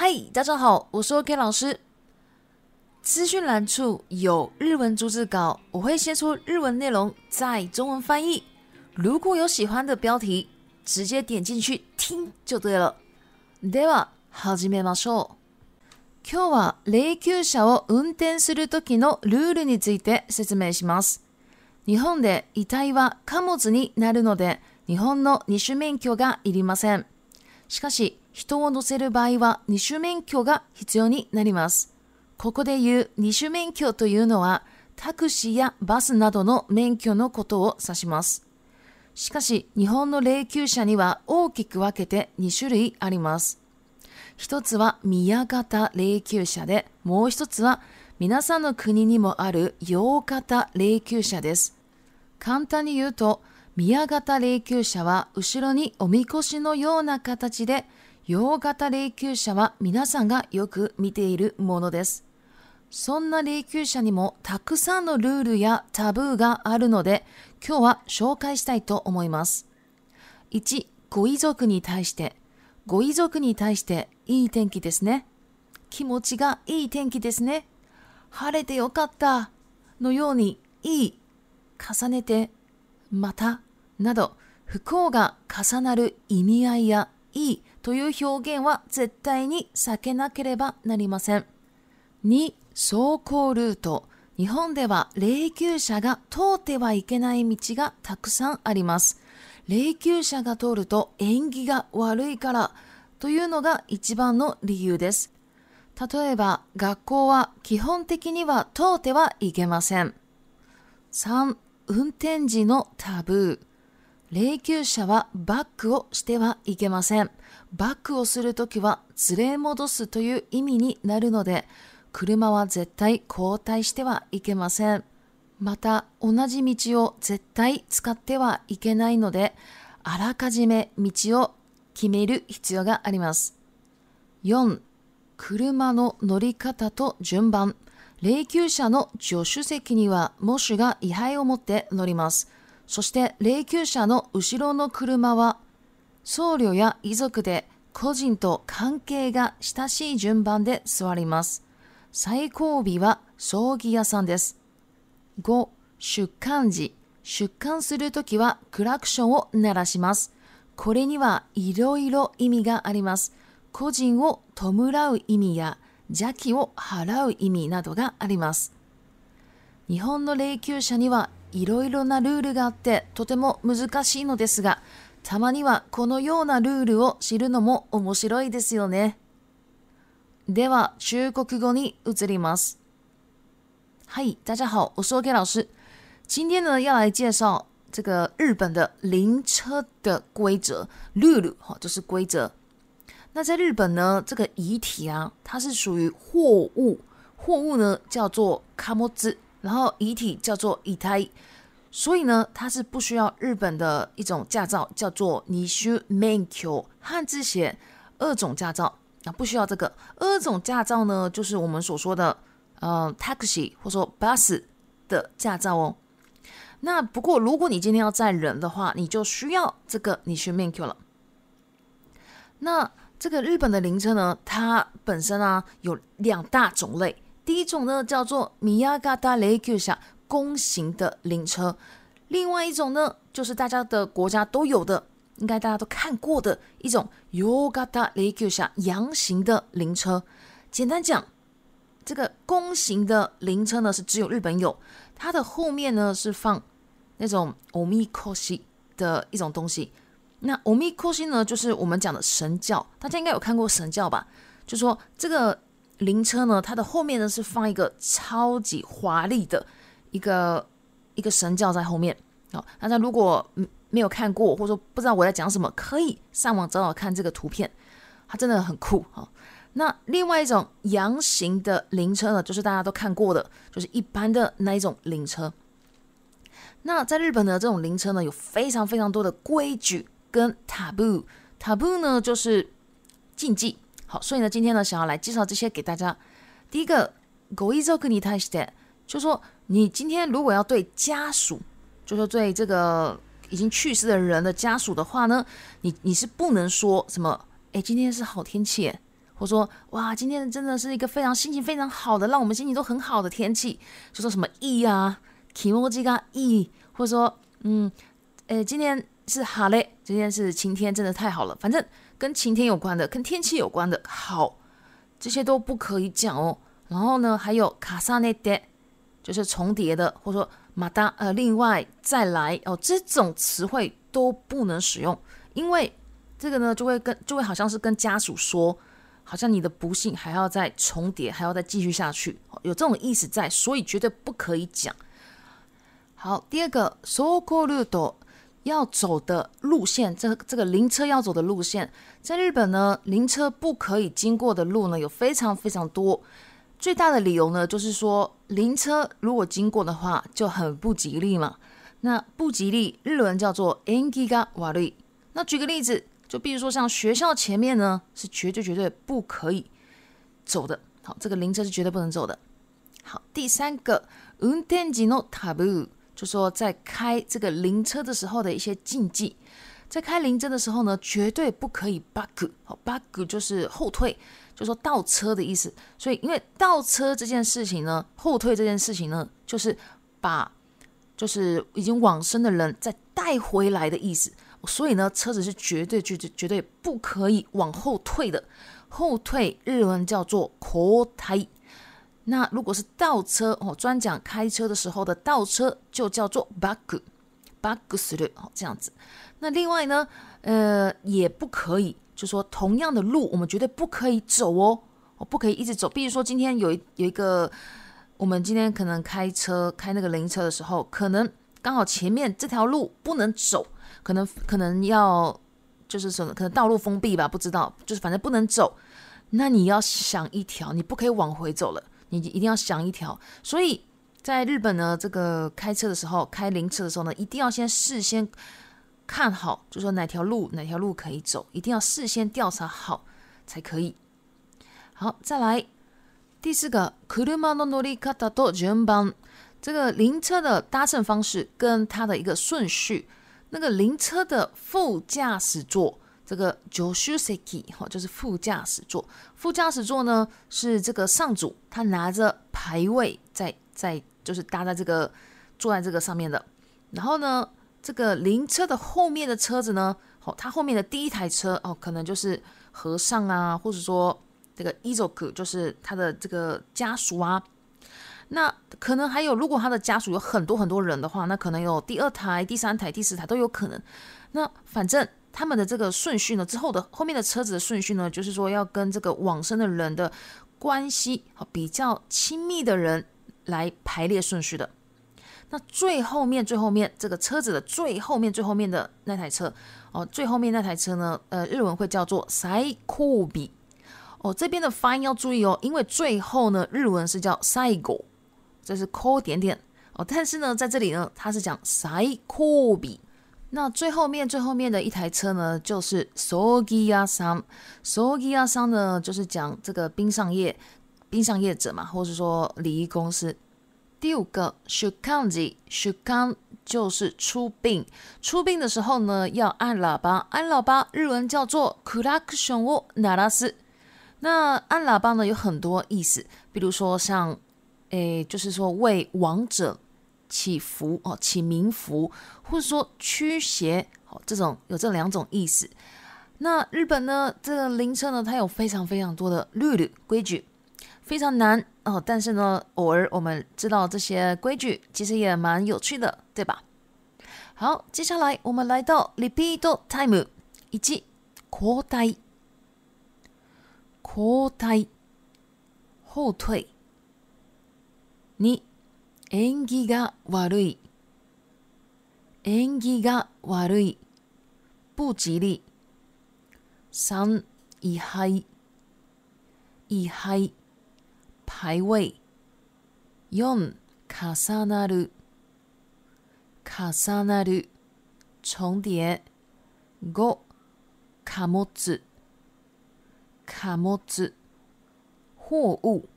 嗨，大家好，我是 OK 老师。资讯栏处有日文逐字稿，我会先出日文内容，再中文翻译。如果有喜欢的标题，直接点进去听就对了。では始めましょう。今日は霊柩車を運転する時のルールについて説明します。日本で遺体は貨物になるので、日本の二種免許がいりません。しかし、人を乗せる場合は二種免許が必要になります。ここで言う二種免許というのは、タクシーやバスなどの免許のことを指します。しかし、日本の霊柩車には大きく分けて2種類あります。一つは宮型霊柩車で、もう一つは皆さんの国にもある洋型霊柩車です。簡単に言うと、宮型霊柩車は後ろにおみこしのような形で洋型霊柩車は皆さんがよく見ているものです。そんな霊柩車にもたくさんのルールやタブーがあるので、今日は紹介したいと思います。1、ご遺族に対して。ご遺族に対していい天気ですね。気持ちがいい天気ですね。晴れてよかったのようにいい重ねてまたなど不幸が重なる意味合いやいいという表現は絶対に避けなければなりません。2、走行ルート。日本では霊柩車が通ってはいけない道がたくさんあります。霊柩車が通ると縁起が悪いからというのが一番の理由です。例えば学校は基本的には通ってはいけません。3. 運転時のタブー。霊柩車はバックをしてはいけません。バックをするときは連れ戻すという意味になるので、車は絶対後退してはいけません。また、同じ道を絶対使ってはいけないので、あらかじめ道を決める必要があります。4、車の乗り方と順番。霊柩車の助手席には、モッが位牌を持って乗ります。そして霊柩車の後ろの車は、僧侶や遺族で個人と関係が親しい順番で座ります。最後尾は葬儀屋さんです。5、出棺時。出棺するときはクラクションを鳴らします。これにはいろいろ意味があります。個人を弔う意味や邪気を払う意味などがあります。日本の霊柩車にはいろいろなルールがあってとても難しいのですが、たまにはこのようなルールを知るのも面白いですよね。では、中国語に移ります。はい大家好，我是 OK 老师。今天呢，要来介绍这个日本的灵车的规则，ルール哈，就是规则。那在日本呢，这个遗体啊，它是属于货物，货物呢叫做卡莫兹。然后遗体叫做遗胎，所以呢，它是不需要日本的一种驾照，叫做 nishu m a n k o 汉字写二种驾照，啊，不需要这个二种驾照呢，就是我们所说的，呃，taxi 或者说 bus 的驾照哦。那不过，如果你今天要载人的话，你就需要这个 nishu m a n k o 了。那这个日本的灵车呢，它本身啊有两大种类。第一种呢叫做米亚嘎达雷克峡弓形的灵车，另外一种呢就是大家的国家都有的，应该大家都看过的一种尤嘎达雷克峡羊形的灵车。简单讲，这个弓形的灵车呢是只有日本有，它的后面呢是放那种奥米克西的一种东西。那 o 米 h i 呢就是我们讲的神教，大家应该有看过神教吧？就说这个。灵车呢，它的后面呢是放一个超级华丽的一个一个神教在后面。好，大家如果没有看过，或者说不知道我在讲什么，可以上网找找看这个图片，它真的很酷。好，那另外一种洋形的灵车呢，就是大家都看过的，就是一般的那一种灵车。那在日本的这种灵车呢，有非常非常多的规矩跟 taboo，taboo 呢就是禁忌。好，所以呢，今天呢，想要来介绍这些给大家。第一个，我依照跟你谈一下，就说你今天如果要对家属，就说对这个已经去世的人的家属的话呢，你你是不能说什么，哎，今天是好天气，或者说，哇，今天真的是一个非常心情非常好的，让我们心情都很好的天气，就说什么 e 啊，気持ちが e，或者说，嗯，哎，今天。是好嘞，今天是晴天，真的太好了。反正跟晴天有关的，跟天气有关的，好，这些都不可以讲哦。然后呢，还有卡萨内德，就是重叠的，或者说马达，呃，另外再来哦，这种词汇都不能使用，因为这个呢，就会跟就会好像是跟家属说，好像你的不幸还要再重叠，还要再继续下去，有这种意思在，所以绝对不可以讲。好，第二个，so c l d o 要走的路线，这这个灵车要走的路线，在日本呢，灵车不可以经过的路呢，有非常非常多。最大的理由呢，就是说灵车如果经过的话，就很不吉利嘛。那不吉利，日文叫做 “engi ga wa ri”。那举个例子，就比如说像学校前面呢，是绝对绝对不可以走的。好，这个灵车是绝对不能走的。好，第三个“運転時のタブ”。就说在开这个灵车的时候的一些禁忌，在开灵车的时候呢，绝对不可以 bug。哦，bug 就是后退，就说倒车的意思。所以，因为倒车这件事情呢，后退这件事情呢，就是把就是已经往生的人再带回来的意思。所以呢，车子是绝对、绝对、绝对不可以往后退的。后退日文叫做 c a tai。那如果是倒车哦，专讲开车的时候的倒车就叫做 back，back 马路，哦，这样子。那另外呢，呃，也不可以，就说同样的路，我们绝对不可以走哦，我不可以一直走。比如说今天有一有一个，我们今天可能开车开那个灵车的时候，可能刚好前面这条路不能走，可能可能要就是什么，可能道路封闭吧，不知道，就是反正不能走。那你要想一条，你不可以往回走了。你一定要想一条，所以在日本呢，这个开车的时候，开灵车的时候呢，一定要先事先看好，就说哪条路哪条路可以走，一定要事先调查好才可以。好，再来第四个車 u r 这个灵车的搭乘方式跟它的一个顺序，那个灵车的副驾驶座。这个 j o s u k i 哈，就是副驾驶座。副驾驶座呢，是这个上主他拿着牌位在在，就是搭在这个坐在这个上面的。然后呢，这个灵车的后面的车子呢，哦，他后面的第一台车哦，可能就是和尚啊，或者说这个 i z 可 k 就是他的这个家属啊。那可能还有，如果他的家属有很多很多人的话，那可能有第二台、第三台、第四台都有可能。那反正。他们的这个顺序呢，之后的后面的车子的顺序呢，就是说要跟这个往生的人的关系比较亲密的人来排列顺序的。那最后面最后面这个车子的最后面最后面的那台车哦，最后面那台车呢，呃，日文会叫做塞酷比哦，这边的发音要注意哦，因为最后呢，日文是叫サ狗，这是コ点点哦，但是呢，在这里呢，它是讲サイ比。那最后面最后面的一台车呢，就是 Sogiya San。s o g i a San 呢，就是讲这个冰上业，冰上业者嘛，或者说礼仪公司。第五个 s h u k a n j i s h u k a n 就是出殡，出殡的时候呢，要按喇叭，按喇叭，日文叫做 Kurakusho Narasu。那按喇叭呢，有很多意思，比如说像诶，就是说为亡者。祈福哦，祈名福，或者说驱邪哦，这种有这两种意思。那日本呢，这个灵车呢，它有非常非常多的律律规矩，非常难哦。但是呢，偶尔我们知道这些规矩，其实也蛮有趣的，对吧？好，接下来我们来到 repeat time 以及交代、交代、后退，你。縁起が悪い縁起が悪い不吉利三遺廃遺廃排位四重なる重なる重叠五貨物貨物货物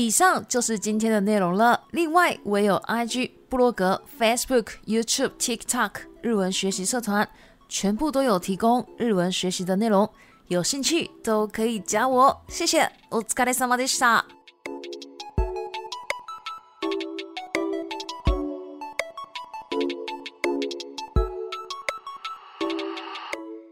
以上就是今天的内容了。另外，我有 IG、布洛格、Facebook、YouTube、TikTok 日文学习社团，全部都有提供日文学习的内容，有兴趣都可以加我。谢谢。お疲れ様でした。